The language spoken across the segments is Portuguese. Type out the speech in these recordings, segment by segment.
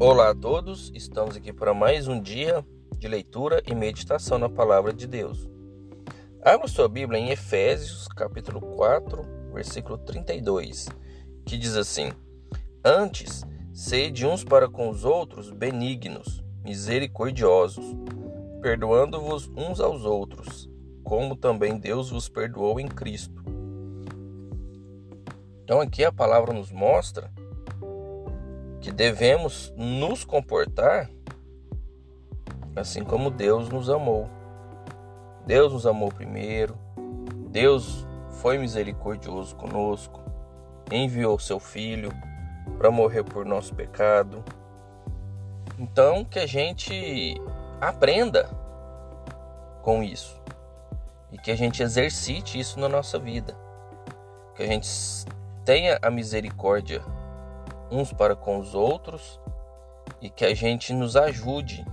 Olá a todos, estamos aqui para mais um dia de leitura e meditação na palavra de Deus. Abra sua Bíblia em Efésios, capítulo 4, versículo 32, que diz assim: Antes, sede uns para com os outros benignos, misericordiosos, perdoando-vos uns aos outros, como também Deus vos perdoou em Cristo. Então aqui a palavra nos mostra que devemos nos comportar assim como Deus nos amou. Deus nos amou primeiro, Deus foi misericordioso conosco, enviou seu filho para morrer por nosso pecado. Então que a gente aprenda com isso e que a gente exercite isso na nossa vida. Que a gente tenha a misericórdia uns para com os outros e que a gente nos ajude.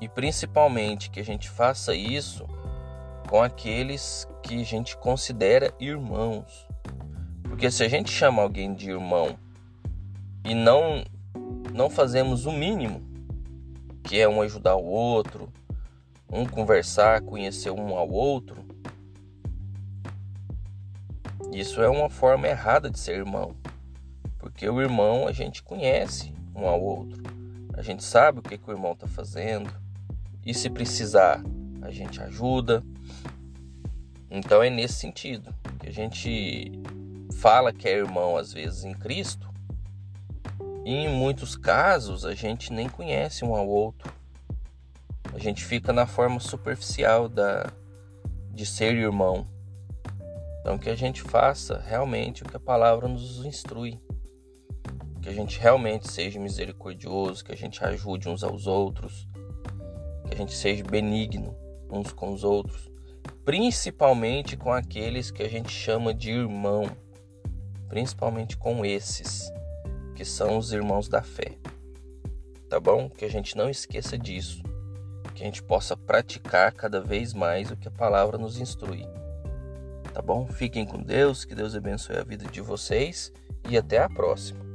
E principalmente que a gente faça isso com aqueles que a gente considera irmãos. Porque se a gente chama alguém de irmão e não não fazemos o mínimo, que é um ajudar o outro, um conversar, conhecer um ao outro, isso é uma forma errada de ser irmão. Porque o irmão a gente conhece um ao outro. A gente sabe o que, que o irmão está fazendo. E se precisar, a gente ajuda. Então é nesse sentido que a gente fala que é irmão às vezes em Cristo. E em muitos casos a gente nem conhece um ao outro. A gente fica na forma superficial da de ser irmão. Então que a gente faça realmente o que a palavra nos instrui que a gente realmente seja misericordioso, que a gente ajude uns aos outros, que a gente seja benigno uns com os outros, principalmente com aqueles que a gente chama de irmão, principalmente com esses que são os irmãos da fé. Tá bom? Que a gente não esqueça disso, que a gente possa praticar cada vez mais o que a palavra nos instrui. Tá bom? Fiquem com Deus, que Deus abençoe a vida de vocês e até a próxima.